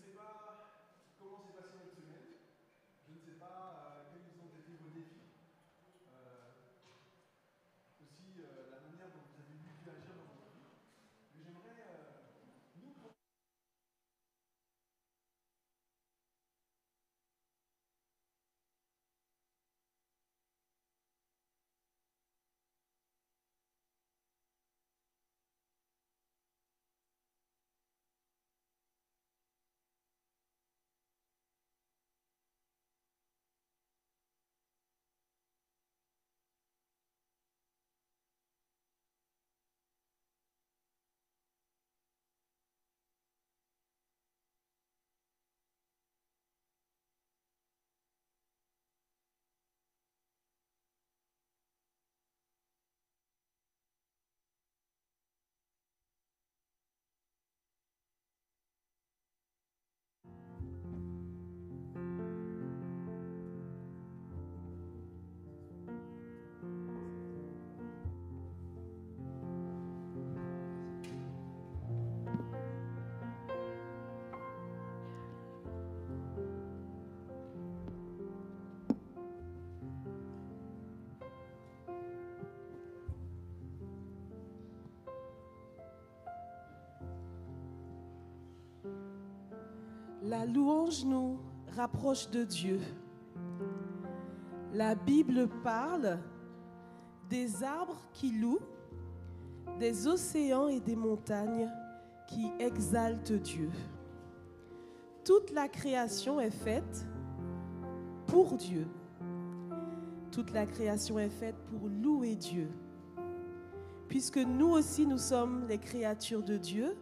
se va La louange nous rapproche de Dieu. La Bible parle des arbres qui louent, des océans et des montagnes qui exaltent Dieu. Toute la création est faite pour Dieu. Toute la création est faite pour louer Dieu. Puisque nous aussi, nous sommes les créatures de Dieu,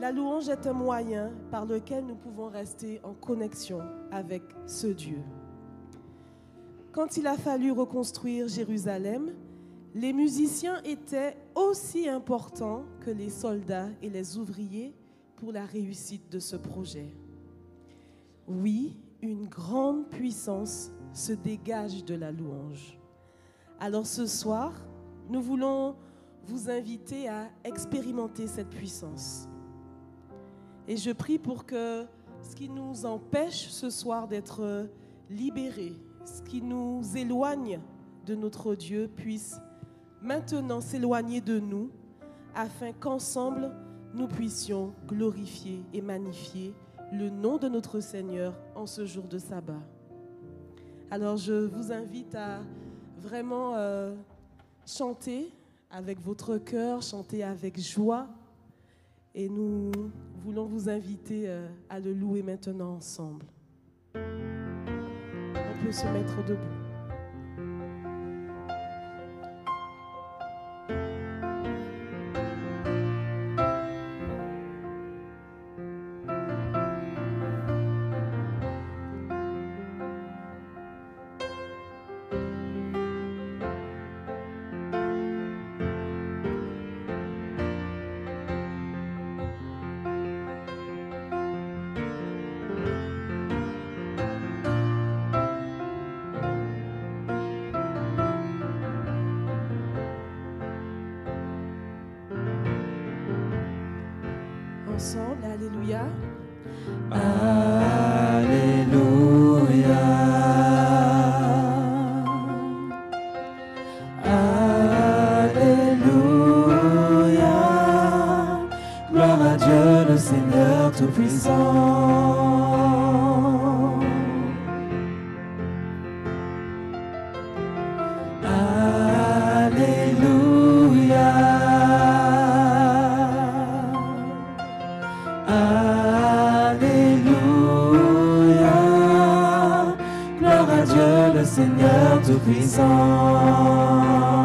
la louange est un moyen par lequel nous pouvons rester en connexion avec ce Dieu. Quand il a fallu reconstruire Jérusalem, les musiciens étaient aussi importants que les soldats et les ouvriers pour la réussite de ce projet. Oui, une grande puissance se dégage de la louange. Alors ce soir, nous voulons vous inviter à expérimenter cette puissance. Et je prie pour que ce qui nous empêche ce soir d'être libérés, ce qui nous éloigne de notre Dieu, puisse maintenant s'éloigner de nous, afin qu'ensemble nous puissions glorifier et magnifier le nom de notre Seigneur en ce jour de sabbat. Alors je vous invite à vraiment euh, chanter avec votre cœur, chanter avec joie. Et nous voulons vous inviter euh, à le louer maintenant ensemble. On peut se mettre debout. Seigneur Tout-Puissant.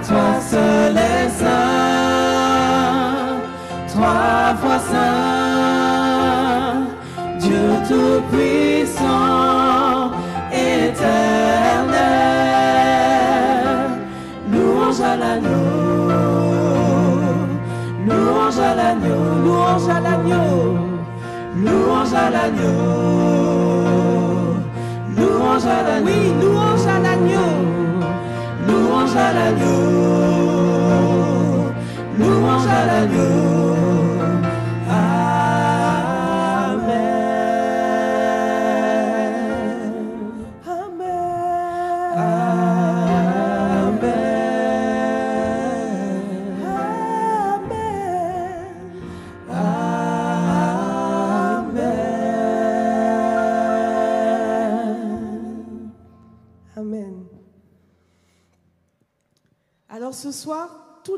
toi seul est saint, trois fois saint, Dieu tout-puissant, éternel, louange à l'agneau, louange à l'agneau, louange à l'agneau, louange à l'agneau, louange à l'agneau, oui, louange à l'agneau louange à l'agneau, louange à l'agneau.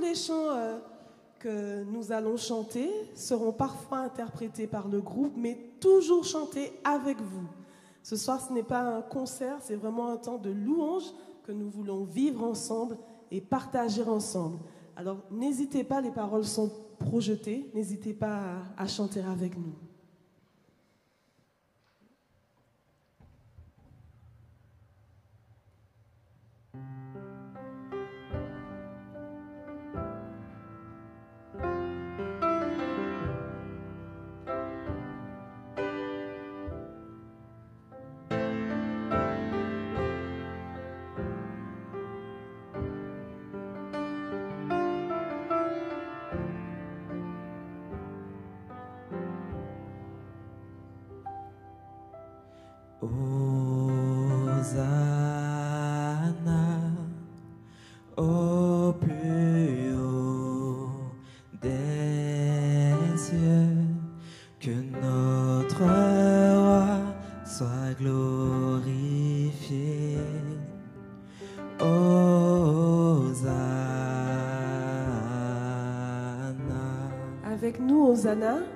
les chants euh, que nous allons chanter seront parfois interprétés par le groupe, mais toujours chantés avec vous. Ce soir, ce n'est pas un concert, c'est vraiment un temps de louange que nous voulons vivre ensemble et partager ensemble. Alors n'hésitez pas, les paroles sont projetées, n'hésitez pas à chanter avec nous. Hosanna.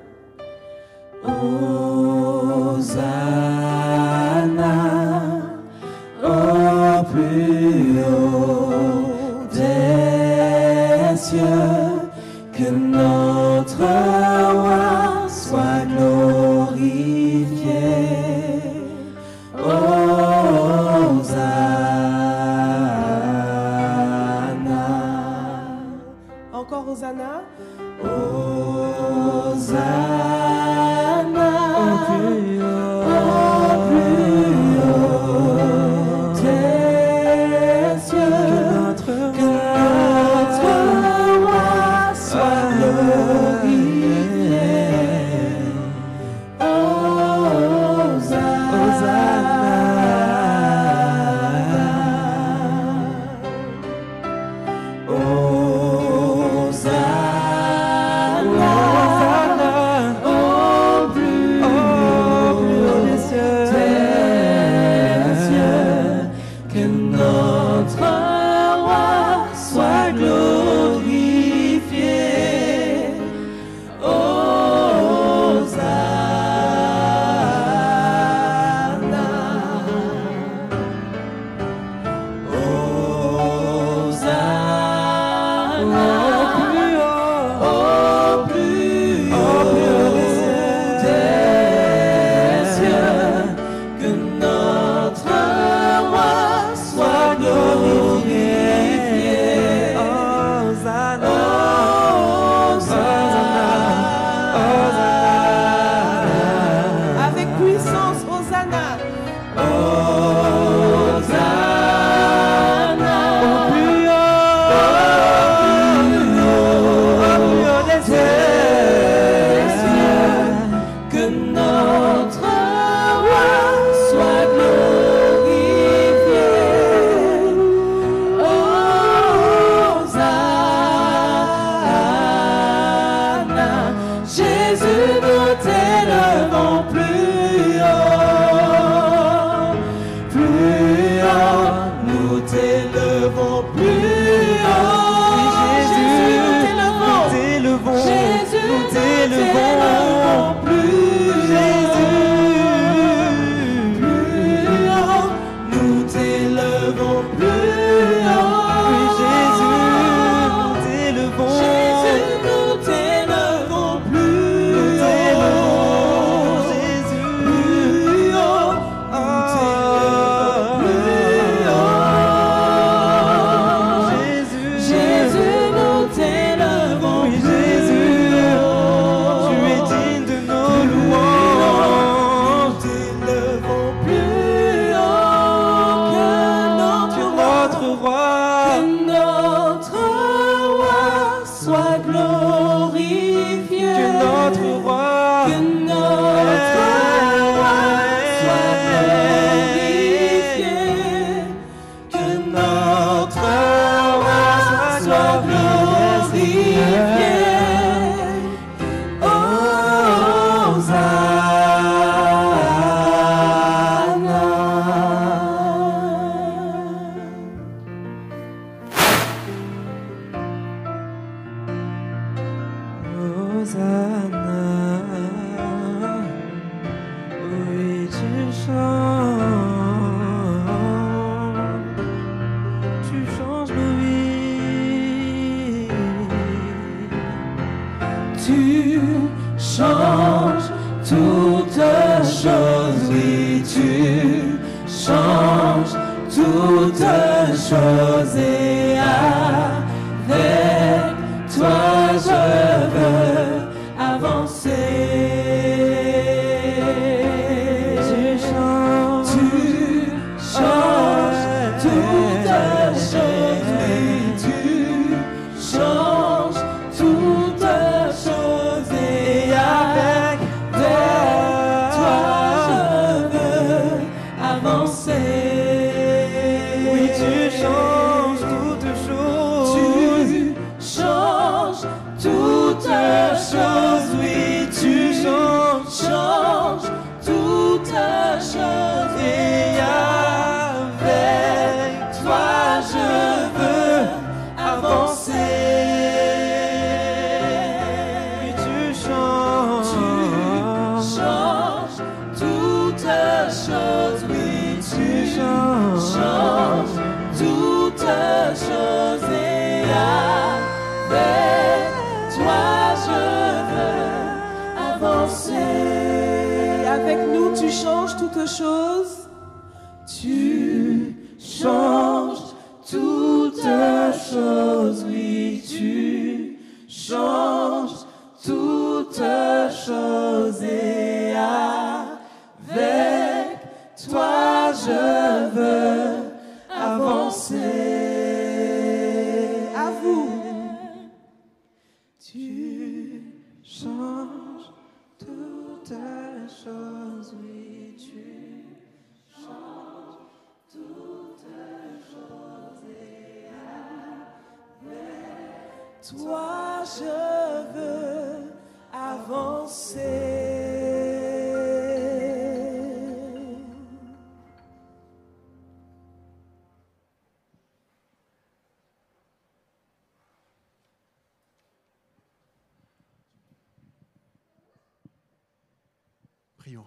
Toi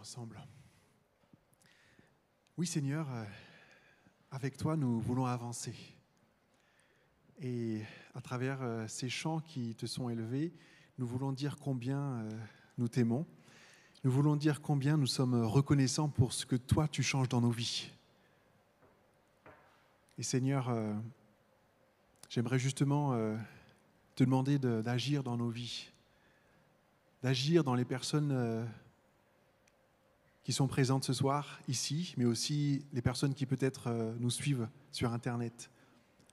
ensemble. Oui Seigneur, euh, avec toi nous voulons avancer. Et à travers euh, ces chants qui te sont élevés, nous voulons dire combien euh, nous t'aimons. Nous voulons dire combien nous sommes reconnaissants pour ce que toi tu changes dans nos vies. Et Seigneur, j'aimerais justement te demander de- d'agir dans nos vies, d'agir dans les personnes qui sont présentes ce soir ici, mais aussi les personnes qui peut-être euh, nous suivent sur Internet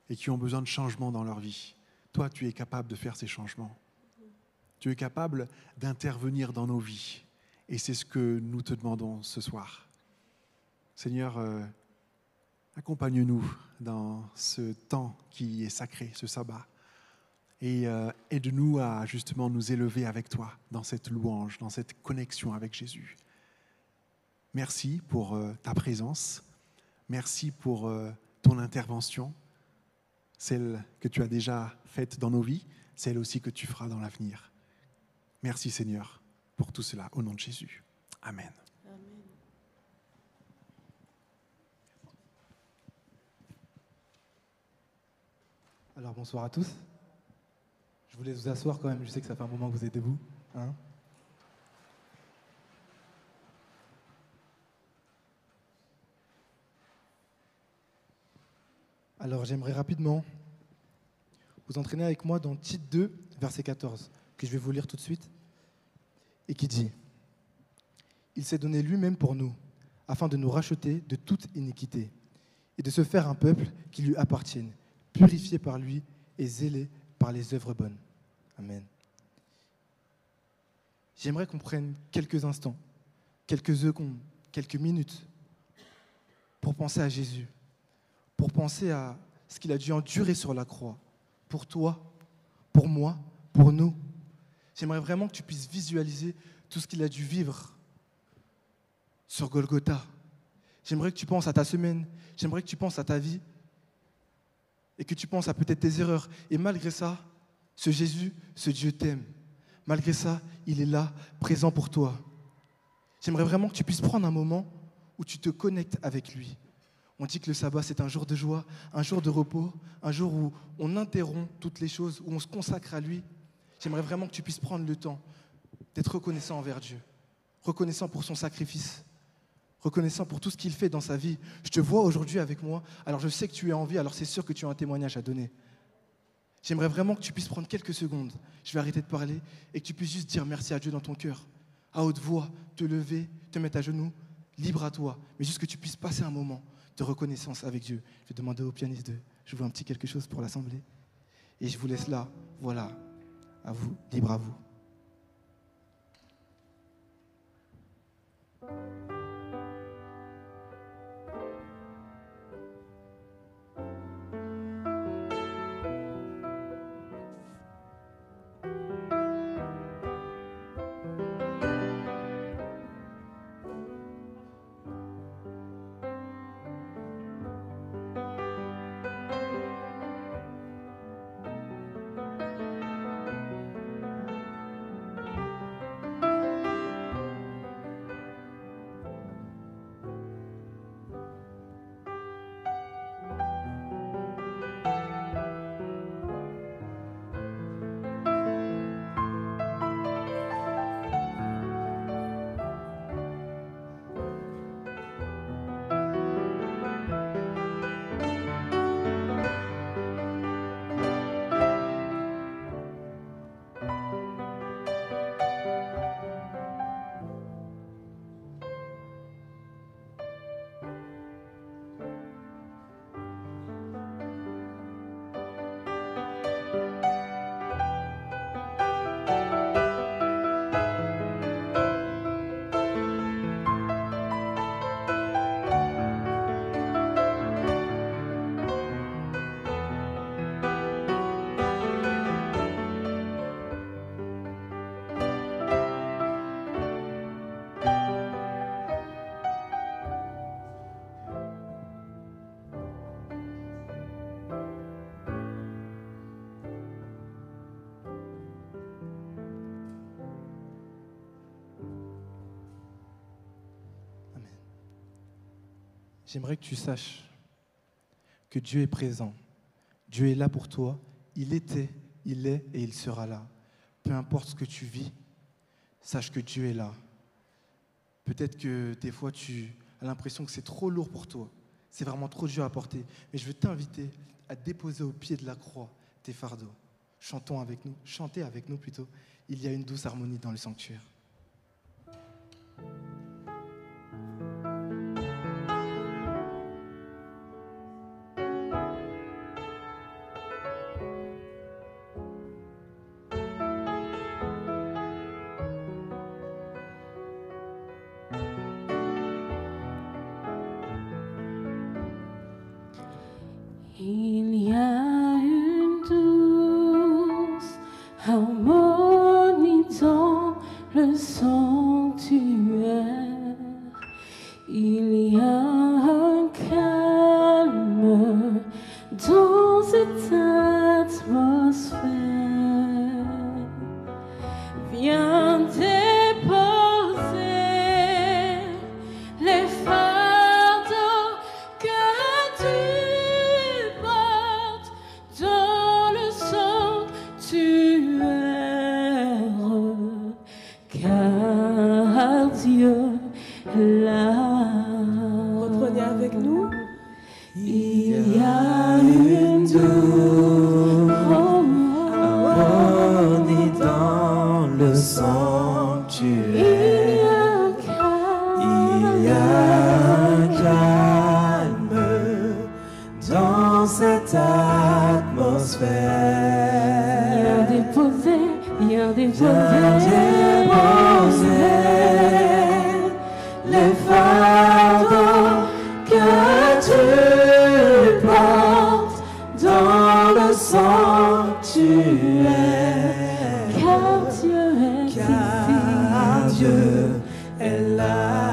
et qui ont besoin de changements dans leur vie. Toi, tu es capable de faire ces changements. Tu es capable d'intervenir dans nos vies. Et c'est ce que nous te demandons ce soir. Seigneur, euh, accompagne-nous dans ce temps qui est sacré, ce sabbat. Et euh, aide-nous à justement nous élever avec toi dans cette louange, dans cette connexion avec Jésus. Merci pour euh, ta présence. Merci pour euh, ton intervention, celle que tu as déjà faite dans nos vies, celle aussi que tu feras dans l'avenir. Merci Seigneur pour tout cela, au nom de Jésus. Amen. Alors bonsoir à tous. Je voulais vous asseoir quand même, je sais que ça fait un moment que vous êtes debout. hein. Alors j'aimerais rapidement vous entraîner avec moi dans Tite 2, verset 14, que je vais vous lire tout de suite, et qui dit, Il s'est donné lui-même pour nous, afin de nous racheter de toute iniquité, et de se faire un peuple qui lui appartienne, purifié par lui et zélé par les œuvres bonnes. Amen. J'aimerais qu'on prenne quelques instants, quelques secondes, quelques minutes pour penser à Jésus, pour penser à ce qu'il a dû endurer sur la croix, pour toi, pour moi, pour nous. J'aimerais vraiment que tu puisses visualiser tout ce qu'il a dû vivre sur Golgotha. J'aimerais que tu penses à ta semaine, j'aimerais que tu penses à ta vie et que tu penses à peut-être tes erreurs. Et malgré ça, ce Jésus, ce Dieu t'aime. Malgré ça, il est là, présent pour toi. J'aimerais vraiment que tu puisses prendre un moment où tu te connectes avec lui. On dit que le sabbat, c'est un jour de joie, un jour de repos, un jour où on interrompt toutes les choses, où on se consacre à lui. J'aimerais vraiment que tu puisses prendre le temps d'être reconnaissant envers Dieu, reconnaissant pour son sacrifice, reconnaissant pour tout ce qu'il fait dans sa vie. Je te vois aujourd'hui avec moi, alors je sais que tu es en vie, alors c'est sûr que tu as un témoignage à donner. J'aimerais vraiment que tu puisses prendre quelques secondes, je vais arrêter de parler, et que tu puisses juste dire merci à Dieu dans ton cœur, à haute voix, te lever, te mettre à genoux, libre à toi, mais juste que tu puisses passer un moment de reconnaissance avec Dieu. Je vais demander au pianiste de jouer un petit quelque chose pour l'assemblée. Et je vous laisse là, voilà, à vous, libre à vous. J'aimerais que tu saches que Dieu est présent. Dieu est là pour toi. Il était, il est et il sera là. Peu importe ce que tu vis, sache que Dieu est là. Peut-être que des fois tu as l'impression que c'est trop lourd pour toi. C'est vraiment trop dur à porter. Mais je veux t'inviter à déposer au pied de la croix tes fardeaux. Chantons avec nous, chantez avec nous plutôt. Il y a une douce harmonie dans le sanctuaire. Dieu est là.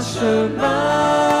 什么？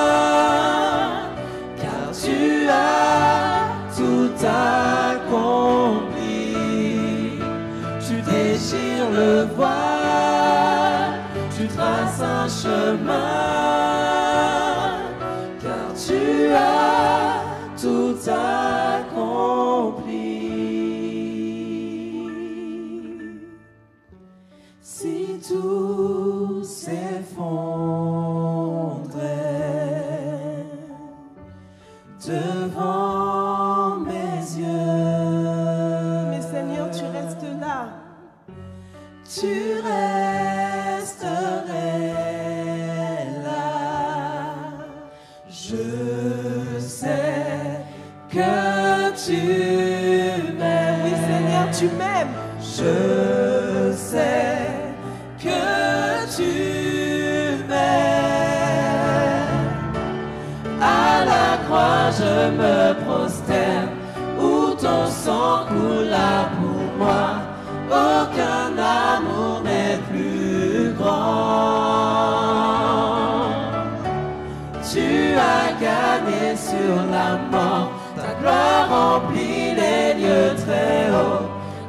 Remplit les lieux très hauts.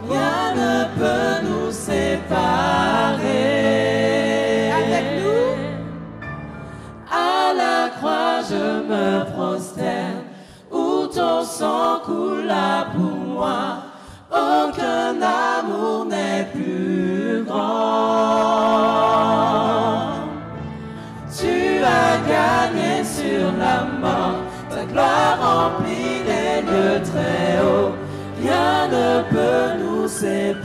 Rien ne peut nous séparer. Avec nous. À la croix, je me prosterne, où ton sang coula pour moi. Aucun amour n'est plus grand. Tu as gagné sur la mort, ta gloire remplit les très hauts. Rien ne peut nous séparer.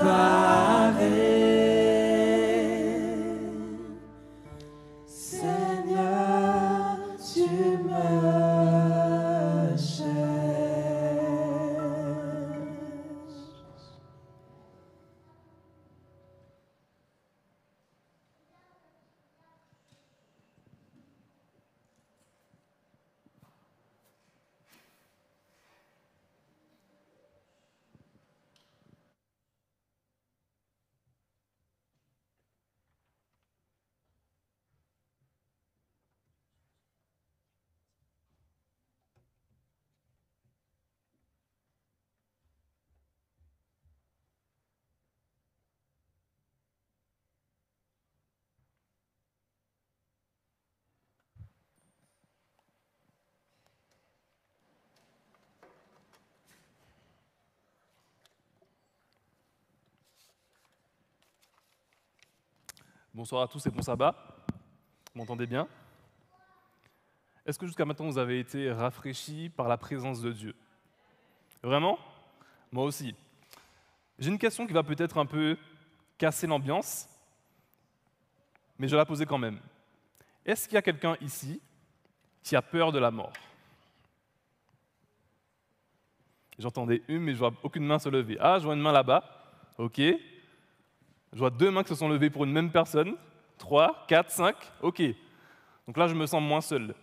Bonsoir à tous et bon sabbat. Vous m'entendez bien? Est-ce que jusqu'à maintenant vous avez été rafraîchis par la présence de Dieu? Vraiment? Moi aussi. J'ai une question qui va peut-être un peu casser l'ambiance, mais je la poser quand même. Est-ce qu'il y a quelqu'un ici qui a peur de la mort? J'entendais une, mais je vois aucune main se lever. Ah, je vois une main là-bas. Ok. Je vois deux mains qui se sont levées pour une même personne. Trois, quatre, cinq. Ok. Donc là, je me sens moins seul.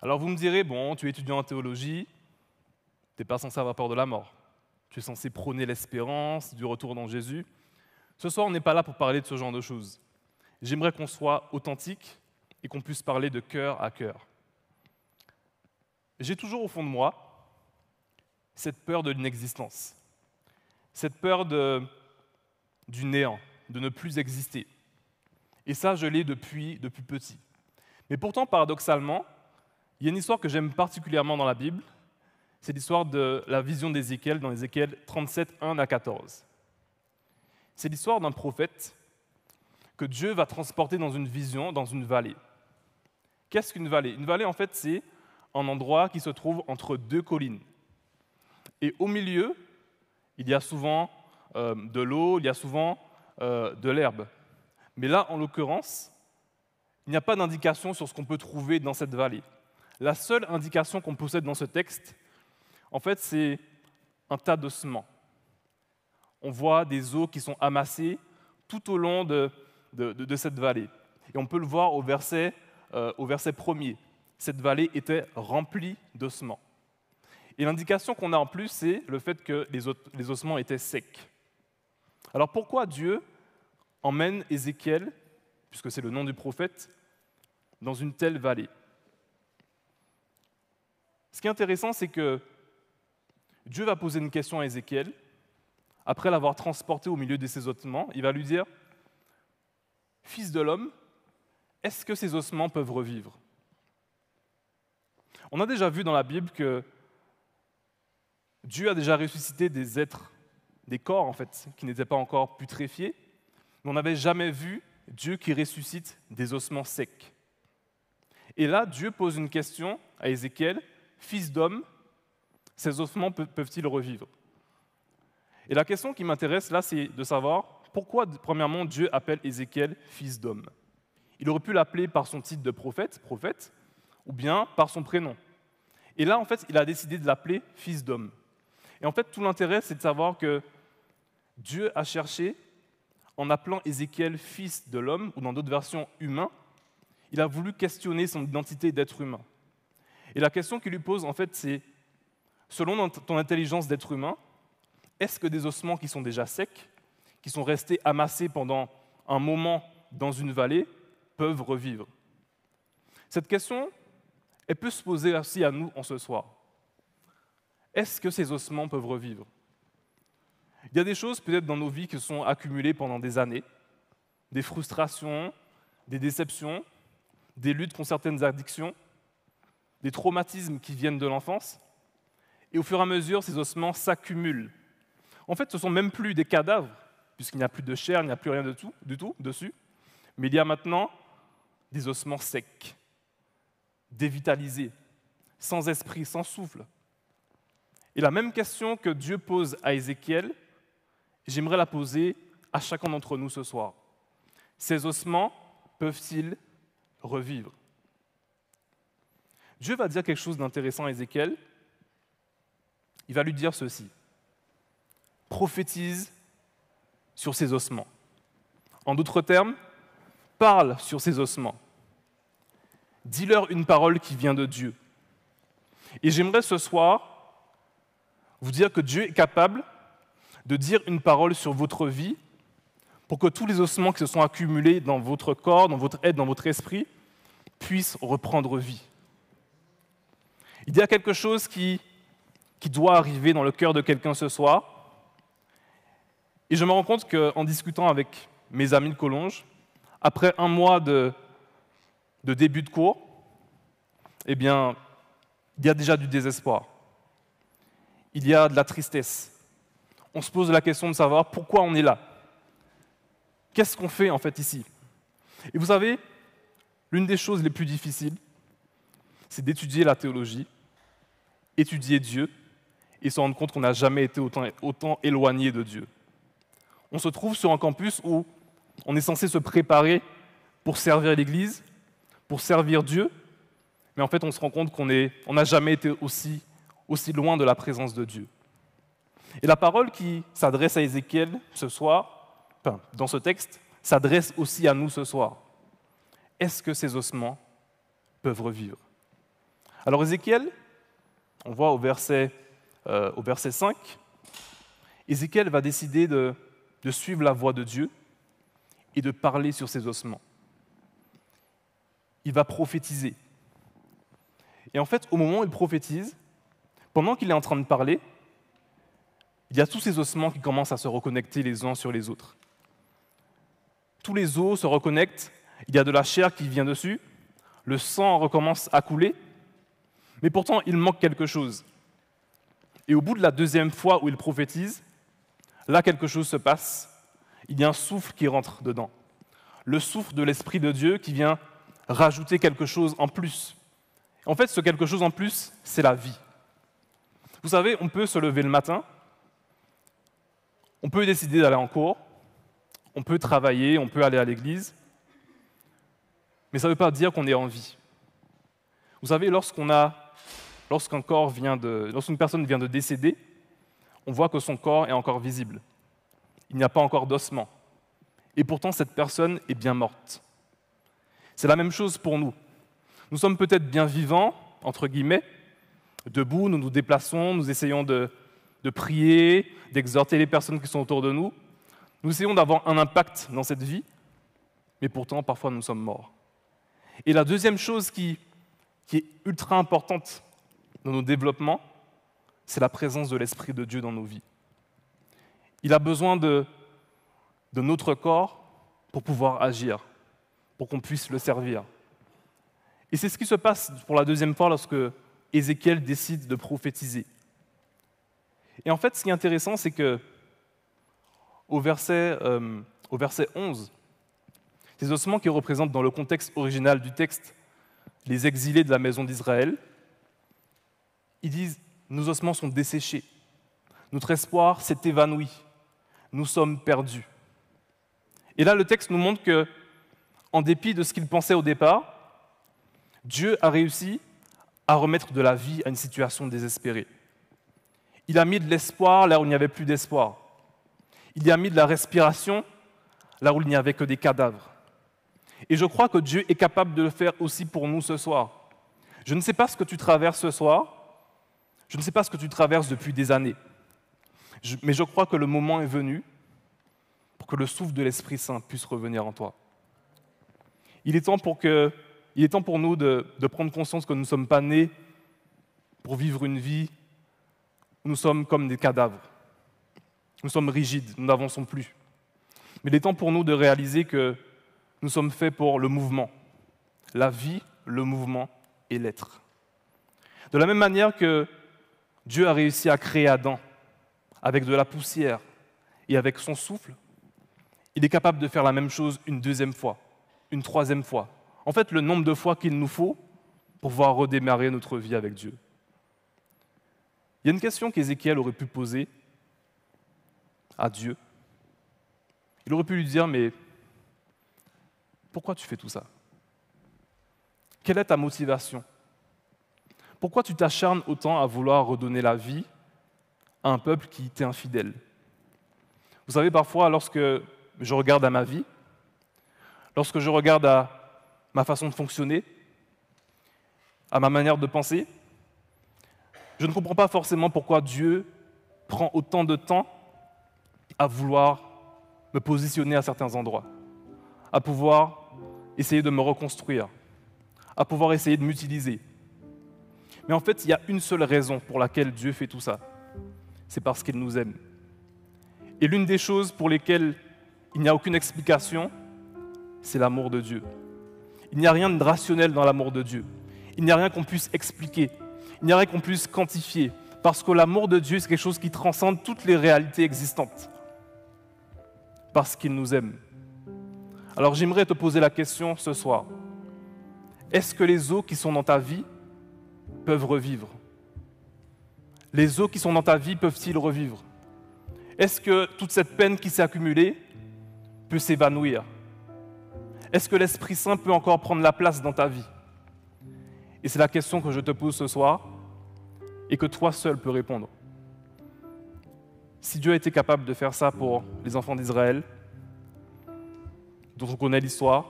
Alors vous me direz, bon, tu es étudiant en théologie, tu n'es pas censé avoir peur de la mort. Tu es censé prôner l'espérance du retour dans Jésus. Ce soir, on n'est pas là pour parler de ce genre de choses. J'aimerais qu'on soit authentique et qu'on puisse parler de cœur à cœur. J'ai toujours au fond de moi cette peur de l'inexistence, cette peur de, du néant, de ne plus exister. Et ça, je l'ai depuis, depuis petit. Mais pourtant, paradoxalement, il y a une histoire que j'aime particulièrement dans la Bible, c'est l'histoire de la vision d'Ézéchiel dans Ézéchiel 37, 1 à 14. C'est l'histoire d'un prophète que Dieu va transporter dans une vision, dans une vallée. Qu'est-ce qu'une vallée? Une vallée, en fait, c'est un endroit qui se trouve entre deux collines. Et au milieu, il y a souvent euh, de l'eau, il y a souvent euh, de l'herbe. Mais là, en l'occurrence, il n'y a pas d'indication sur ce qu'on peut trouver dans cette vallée. La seule indication qu'on possède dans ce texte, en fait, c'est un tas d'ossements. On voit des os qui sont amassés tout au long de, cette vallée. Et on peut le voir au verset, euh, premier. Cette vallée était remplie d'ossements. Et l'indication qu'on a en plus, c'est le fait que les ossements étaient secs. Alors pourquoi Dieu emmène Ézéchiel, puisque c'est le nom du prophète, dans une telle vallée? Ce qui est intéressant, c'est que Dieu va poser une question à Ézéchiel. Après l'avoir transporté au milieu de ses ossements, il va lui dire Fils de l'homme, est-ce que ces ossements peuvent revivre? On a déjà vu dans la Bible que Dieu a déjà ressuscité des êtres, des corps en fait, qui n'étaient pas encore putréfiés, mais on n'avait jamais vu Dieu qui ressuscite des ossements secs. Et là, Dieu pose une question à Ézéchiel, Fils d'homme, ces ossements peuvent-ils revivre? Et la question qui m'intéresse là, c'est de savoir pourquoi, premièrement, Dieu appelle Ézéchiel fils d'homme? Il aurait pu l'appeler par son titre de prophète, prophète, ou bien par son prénom. Et là, en fait, il a décidé de l'appeler fils d'homme. Et en fait, tout l'intérêt, c'est de savoir que Dieu a cherché, en appelant Ézéchiel fils de l'homme, ou dans d'autres versions humain, il a voulu questionner son identité d'être humain. Et la question qu'il lui pose, en fait, c'est, selon ton intelligence d'être humain, est-ce que des ossements qui sont déjà secs, qui sont restés amassés pendant un moment dans une vallée, peuvent revivre? Cette question, elle peut se poser aussi à nous en ce soir. Est-ce que ces ossements peuvent revivre? Il y a des choses peut-être dans nos vies qui sont accumulées pendant des années, des frustrations, des déceptions, des luttes contre certaines addictions, des traumatismes qui viennent de l'enfance. Et au fur et à mesure, ces ossements s'accumulent. En fait, ce ne sont même plus des cadavres, puisqu'il n'y a plus de chair, il n'y a plus rien de tout, du tout dessus, mais il y a maintenant des ossements secs, dévitalisés, sans esprit, sans souffle. Et la même question que Dieu pose à Ézéchiel, j'aimerais la poser à chacun d'entre nous ce soir. Ces ossements peuvent-ils revivre? Dieu va dire quelque chose d'intéressant à Ézéchiel. Il va lui dire ceci. Prophétise sur ces ossements. En d'autres termes, parle sur ces ossements. Dis-leur une parole qui vient de Dieu. Et j'aimerais ce soir vous dire que Dieu est capable de dire une parole sur votre vie pour que tous les ossements qui se sont accumulés dans votre corps, dans votre aide, dans votre esprit, puissent reprendre vie. Il y a quelque chose qui, qui doit arriver dans le cœur de quelqu'un ce soir. Et je me rends compte qu'en discutant avec mes amis de Collonges, après un mois de, de début de cours, eh bien, il y a déjà du désespoir. Il y a de la tristesse. On se pose la question de savoir pourquoi on est là. Qu'est-ce qu'on fait en fait ici? Et vous savez, l'une des choses les plus difficiles, c'est d'étudier la théologie, étudier Dieu et se rendre compte qu'on n'a jamais été autant, éloigné de Dieu. On se trouve sur un campus où on est censé se préparer pour servir l'Église, pour servir Dieu, mais en fait on se rend compte qu'on n'a jamais été aussi loin de la présence de Dieu. Et la parole qui s'adresse à Ézéchiel ce soir, dans ce texte, s'adresse aussi à nous ce soir. Est-ce que ces ossements peuvent revivre? Alors Ézéchiel, on voit au verset, euh, au verset 5, Ézéchiel va décider de, de suivre la voie de Dieu et de parler sur ses ossements. Il va prophétiser. Et en fait, au moment où il prophétise, pendant qu'il est en train de parler, il y a tous ces ossements qui commencent à se reconnecter les uns sur les autres. Tous les os se reconnectent, il y a de la chair qui vient dessus, le sang recommence à couler, mais pourtant il manque quelque chose. Et au bout de la deuxième fois où il prophétise, là quelque chose se passe, il y a un souffle qui rentre dedans. Le souffle de l'Esprit de Dieu qui vient rajouter quelque chose en plus. En fait, ce quelque chose en plus, c'est la vie. Vous savez, on peut se lever le matin, on peut décider d'aller en cours, on peut travailler, on peut aller à l'église, mais ça ne veut pas dire qu'on est en vie. Vous savez, lorsqu'on a, lorsqu'un corps vient de, lorsqu'une personne vient de décéder, on voit que son corps est encore visible il n'y a pas encore d'ossement. Et pourtant, cette personne est bien morte. C'est la même chose pour nous. Nous sommes peut-être bien vivants, entre guillemets, debout, nous nous déplaçons, nous essayons de, de prier, d'exhorter les personnes qui sont autour de nous. Nous essayons d'avoir un impact dans cette vie, mais pourtant, parfois, nous sommes morts. Et la deuxième chose qui, est ultra importante dans nos développements, c'est la présence de l'Esprit de Dieu dans nos vies. Il a besoin de, notre corps pour pouvoir agir, pour qu'on puisse le servir. Et c'est ce qui se passe pour la deuxième fois lorsque Ézéchiel décide de prophétiser. Et en fait, ce qui est intéressant, c'est que au verset, euh, au verset 11, ces ossements qui représentent dans le contexte original du texte les exilés de la maison d'Israël, ils disent Nos ossements sont desséchés, notre espoir s'est évanoui, nous sommes perdus. Et là, le texte nous montre que, en dépit de ce qu'il pensait au départ, Dieu a réussi à remettre de la vie à une situation désespérée. Il a mis de l'espoir là où il n'y avait plus d'espoir. Il y a mis de la respiration là où il n'y avait que des cadavres. Et je crois que Dieu est capable de le faire aussi pour nous ce soir. Je ne sais pas ce que tu traverses ce soir, je ne sais pas ce que tu traverses depuis des années, mais je crois que le moment est venu pour que le souffle de l'Esprit Saint puisse revenir en toi. Il est temps pour, que, il est temps pour nous de, de prendre conscience que nous ne sommes pas nés pour vivre une vie nous sommes comme des cadavres. Nous sommes rigides, nous n'avançons plus. Mais il est temps pour nous de réaliser que nous sommes faits pour le mouvement, la vie, le mouvement et l'être. De la même manière que Dieu a réussi à créer Adam avec de la poussière et avec son souffle, il est capable de faire la même chose une deuxième fois, une troisième fois. En fait, le nombre de fois qu'il nous faut pour pouvoir redémarrer notre vie avec Dieu. Il y a une question qu'Ézéchiel aurait pu poser à Dieu. Il aurait pu lui dire, mais pourquoi tu fais tout ça? Quelle est ta motivation? Pourquoi tu t'acharnes autant à vouloir redonner la vie à un peuple qui t'est infidèle? Vous savez, parfois, lorsque je regarde à ma vie, lorsque je regarde à ma façon de fonctionner, à ma manière de penser, je ne comprends pas forcément pourquoi Dieu prend autant de temps à vouloir me positionner à certains endroits, à pouvoir essayer de me reconstruire, à pouvoir essayer de m'utiliser. Mais en fait, il y a une seule raison pour laquelle Dieu fait tout ça. C'est parce qu'il nous aime. Et l'une des choses pour lesquelles il n'y a aucune explication, c'est l'amour de Dieu. Il n'y a rien de rationnel dans l'amour de Dieu. Il n'y a rien qu'on puisse expliquer. Il n'y a rien qu'on puisse quantifier. Parce que l'amour de Dieu, c'est quelque chose qui transcende toutes les réalités existantes parce qu'il nous aime. Alors j'aimerais te poser la question ce soir. Est-ce que les eaux qui sont dans ta vie peuvent revivre? Les eaux qui sont dans ta vie peuvent-ils revivre? Est-ce que toute cette peine qui s'est accumulée peut s'évanouir? Est-ce que l'Esprit Saint peut encore prendre la place dans ta vie? Et c'est la question que je te pose ce soir et que toi seul peux répondre. Si Dieu a été capable de faire ça pour les enfants d'Israël, dont on connaît l'histoire,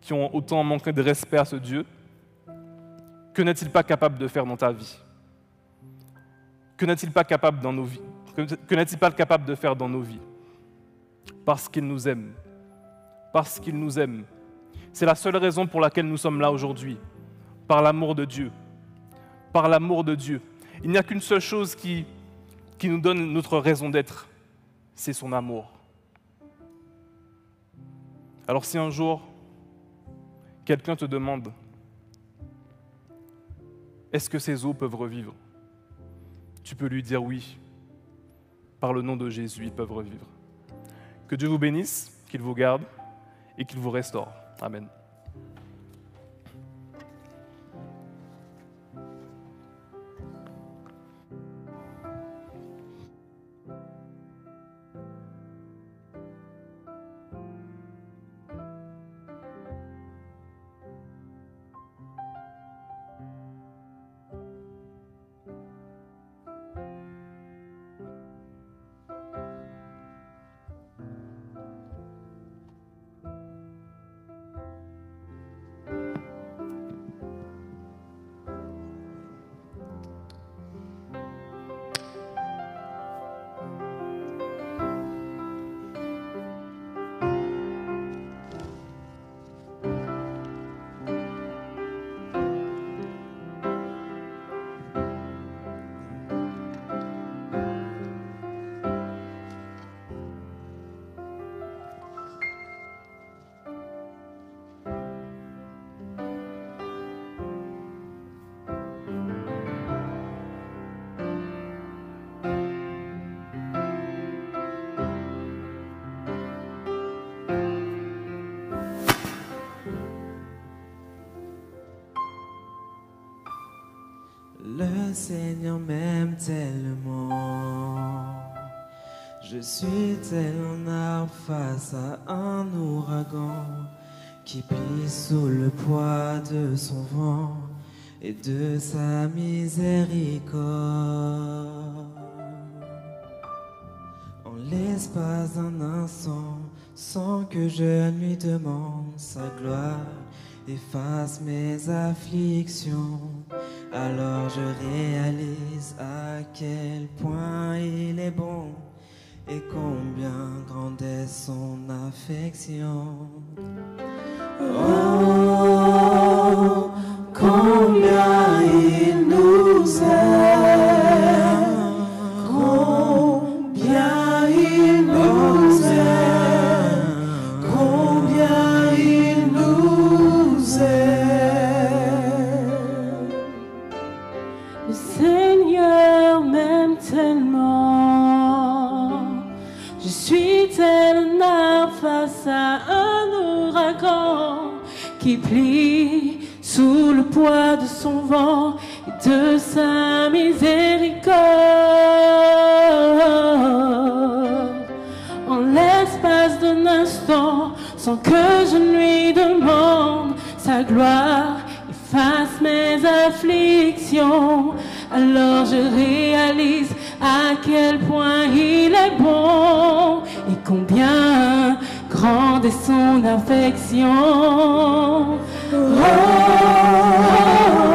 qui ont autant manqué de respect à ce Dieu, que n'est-il pas capable de faire dans ta vie? Que n'est-il pas capable Que n'est-il pas capable de faire dans nos vies? Parce qu'il nous aime. Parce qu'il nous aime. C'est la seule raison pour laquelle nous sommes là aujourd'hui. Par l'amour de Dieu. Par l'amour de Dieu. Il n'y a qu'une seule chose qui nous donne notre raison d'être, c'est son amour. Alors si un jour, quelqu'un te demande, est-ce que ces eaux peuvent revivre? Tu peux lui dire oui. Par le nom de Jésus, ils peuvent revivre. Que Dieu vous bénisse, qu'il vous garde et qu'il vous restaure. Amen. Je suis tel un arbre face à un ouragan qui plie sous le poids de son vent. et de sa miséricorde. En l'espace d'un instant, sans que je lui demande sa gloire, efface mes afflictions. Alors je réalise à quel point il est bon et combien grande est son affection. Oh, combien il nous aime, qui plie sous le poids de son vent et de sa miséricorde. En l'espace d'un instant, sans que je lui demande sa gloire, efface mes afflictions. Alors je réalise à quel point il est bon et combien grande son affection. Oh, Il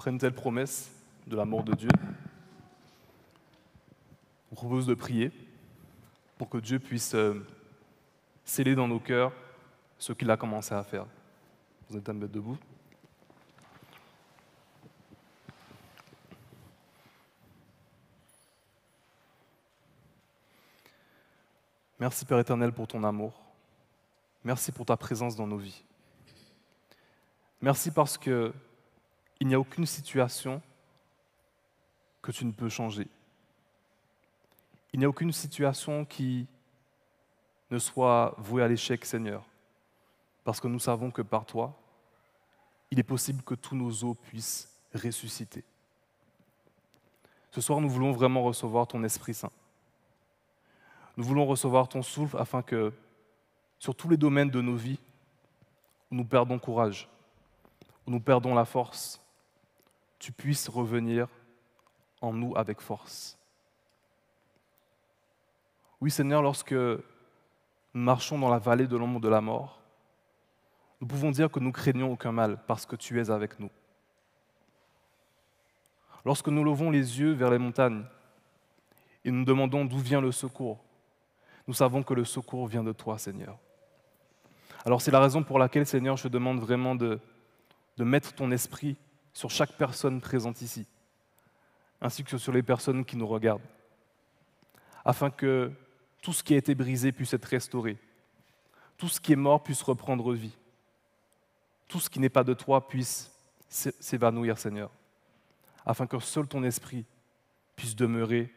Après une telle promesse de l'amour de Dieu, on propose de prier pour que Dieu puisse euh, sceller dans nos cœurs ce qu'il a commencé à faire. Vous êtes à me mettre debout. Merci Père éternel pour ton amour. Merci pour ta présence dans nos vies. Merci parce que il n'y a aucune situation que tu ne peux changer. Il n'y a aucune situation qui ne soit voué à l'échec, Seigneur, parce que nous savons que par toi, il est possible que tous nos os puissent ressusciter. Ce soir, nous voulons vraiment recevoir ton Esprit Saint. Nous voulons recevoir ton souffle afin que, sur tous les domaines de nos vies, où nous perdons courage, où nous perdons la force, tu puisses revenir en nous avec force. Oui Seigneur, lorsque nous marchons dans la vallée de l'ombre de la mort, nous pouvons dire que nous craignons aucun mal parce que tu es avec nous. Lorsque nous levons les yeux vers les montagnes et nous demandons d'où vient le secours, nous savons que le secours vient de toi, Seigneur. Alors c'est la raison pour laquelle, Seigneur, je te demande vraiment de, de mettre ton esprit sur chaque personne présente ici, ainsi que sur les personnes qui nous regardent, afin que tout ce qui a été brisé puisse être restauré, tout ce qui est mort puisse reprendre vie, tout ce qui n'est pas de toi puisse s'évanouir, Seigneur, afin que seul ton esprit puisse demeurer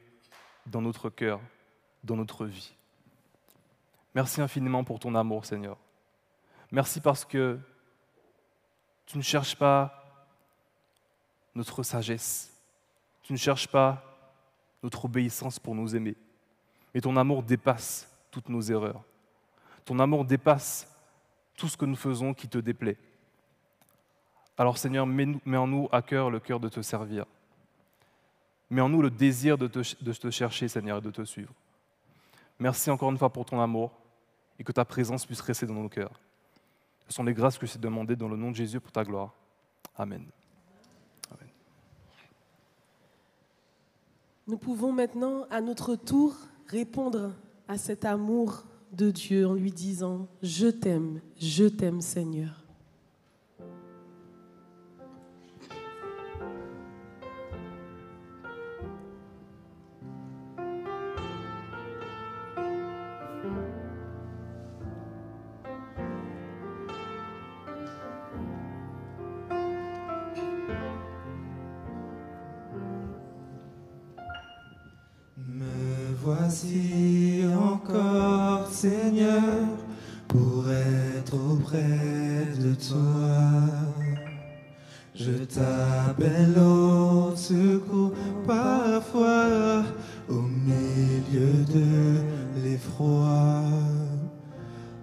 dans notre cœur, dans notre vie. Merci infiniment pour ton amour, Seigneur. Merci parce que tu ne cherches pas notre sagesse, tu ne cherches pas notre obéissance pour nous aimer, mais ton amour dépasse toutes nos erreurs. Ton amour dépasse tout ce que nous faisons qui te déplaît. Alors Seigneur, mets, en nous à cœur le cœur de te servir. Mets en nous le désir de te, chercher, Seigneur, et de te suivre. Merci encore une fois pour ton amour et que ta présence puisse rester dans nos cœurs. Ce sont les grâces que je t'ai demandées dans le nom de Jésus pour ta gloire. Amen. Nous pouvons maintenant, à notre tour, répondre à cet amour de Dieu en lui disant, je t'aime, je t'aime Seigneur.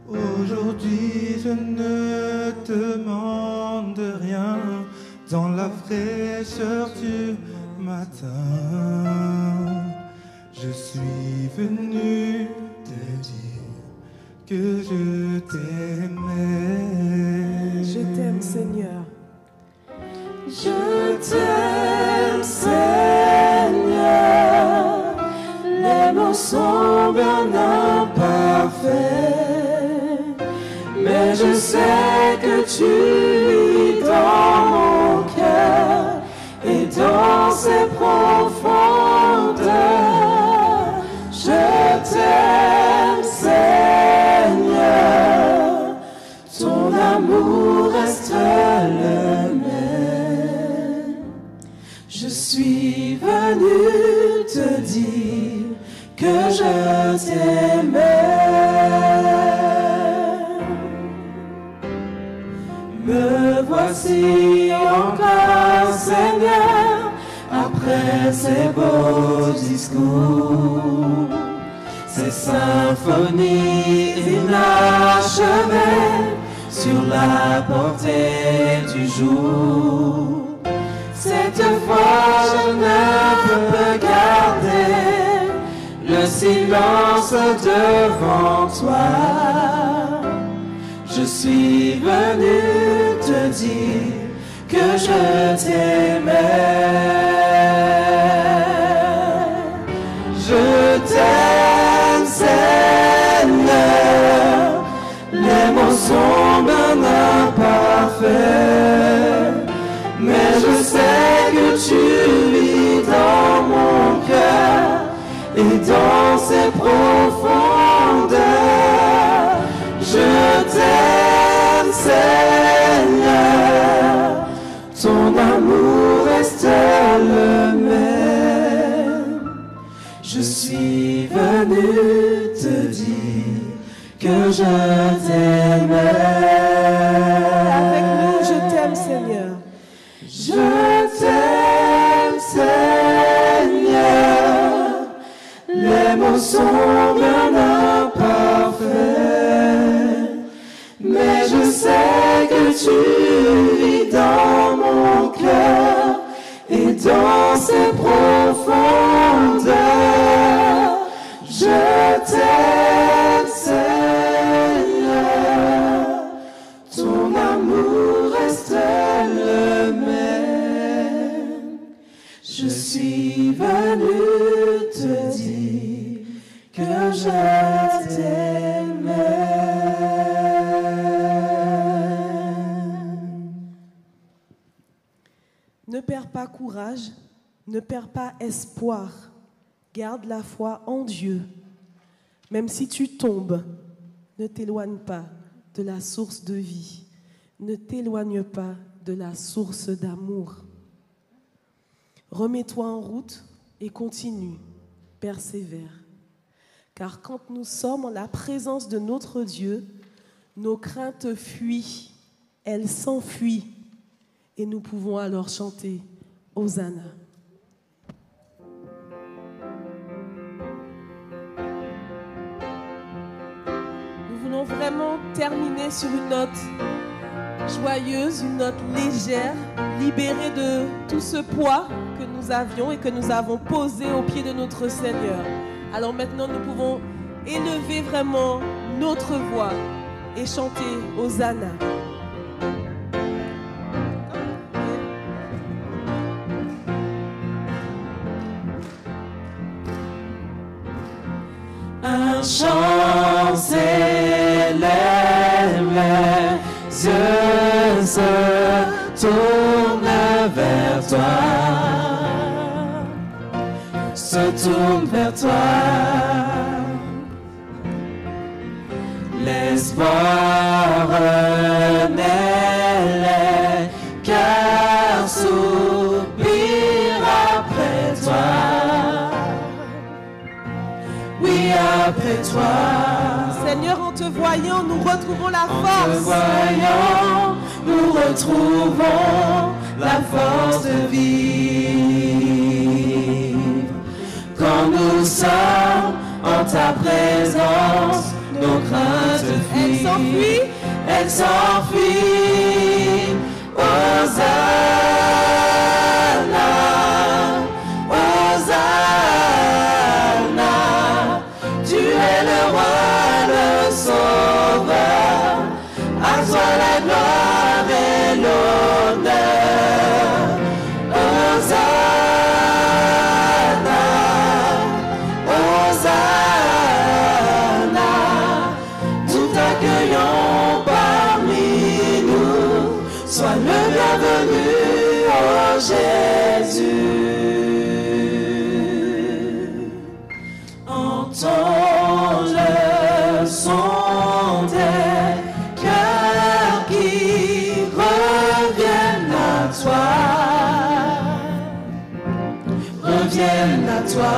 Aujourd'hui je ne demande rien dans la fraîcheur du matin. Je suis venu te dire que je t'aimais. Sais après ces beaux discours ces symphonies inachevées sur la portée du jour. Cette fois, je ne peux garder le silence devant toi. Je suis venu te dire je t'aimais. Je t'aime, Seigneur. Les mots sont bien imparfaits, mais je sais que tu vis dans mon cœur et dans ses profondeurs. Je t'aime, Seigneur. Même. Je suis venu te dire que je t'aime. Avec nous, je t'aime, Seigneur. Je t'aime, Seigneur. Les mots sont bien imparfaits, mais je sais que tu dans ses profondeurs. Je t'aime, Seigneur. Ton amour reste le même. Je suis venu te dire que je Ne perds pas courage, ne perds pas espoir. Garde la foi en Dieu. Même si tu tombes, ne t'éloigne pas de la source de vie. Ne t'éloigne pas de la source d'amour. Remets-toi en route et continue, persévère. Car quand nous sommes en la présence de notre Dieu, nos craintes fuient, elles s'enfuient et nous pouvons alors chanter Hosanna. Nous voulons vraiment terminer sur une note joyeuse, une note légère, libérée de tout ce poids que nous avions et que nous avons posé au pied de notre Seigneur. Alors maintenant, nous pouvons élever vraiment notre voix et chanter Hosanna. Chant s'élève, les yeux se tournent vers toi, se tournent vers toi. Toi. Seigneur, en te voyant, nous retrouvons la En te force. voyant, nous retrouvons la force de vivre. Quand nous sommes en ta présence, nos craintes Elle fuient. s'enfuit. Elle s'enfuit. Hosanna, Hosanna. Jésus. Entends le son des cœurs qui reviennent à toi. Reviennent à toi.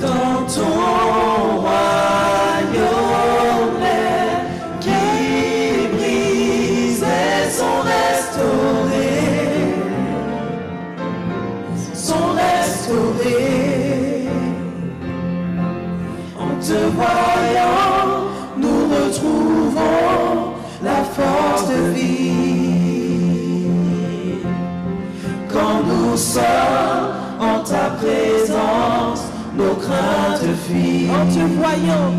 Dans ton nous sommes en ta présence, nos craintes fuient. En te voyant,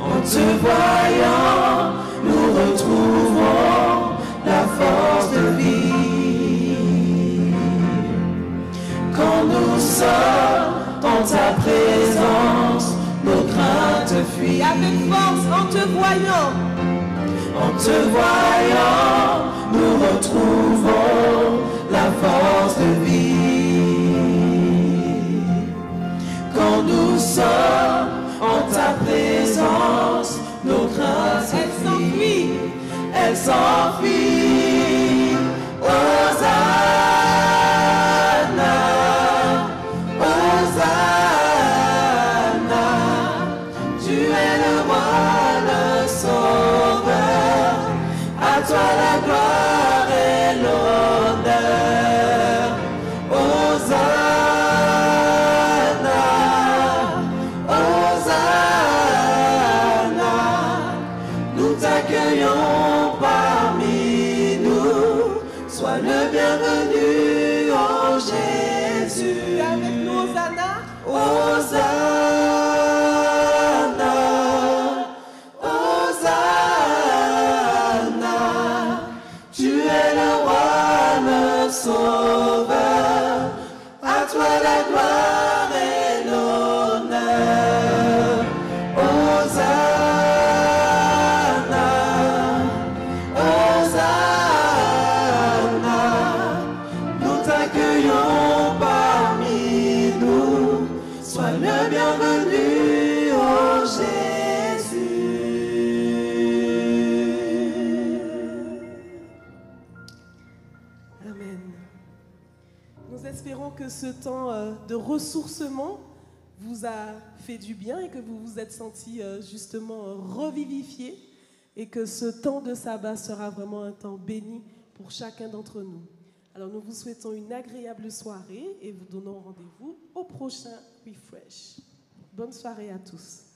En te voyant, nous retrouvons la force de vie. Quand nous sommes en ta présence, nos craintes fuient. avec force, en te voyant, En te voyant, nous retrouvons la force de vie. Quand nous sommes en ta présence, nos craintes elle s'enfuit. elles s'enfuient. Sauveur, à toi la gloire ressourcement vous a fait du bien et que vous vous êtes sentis euh, justement revivifiés et que ce temps de sabbat sera vraiment un temps béni pour chacun d'entre nous. Alors nous vous souhaitons une agréable soirée et vous donnons rendez-vous au prochain Refresh. Bonne soirée à tous.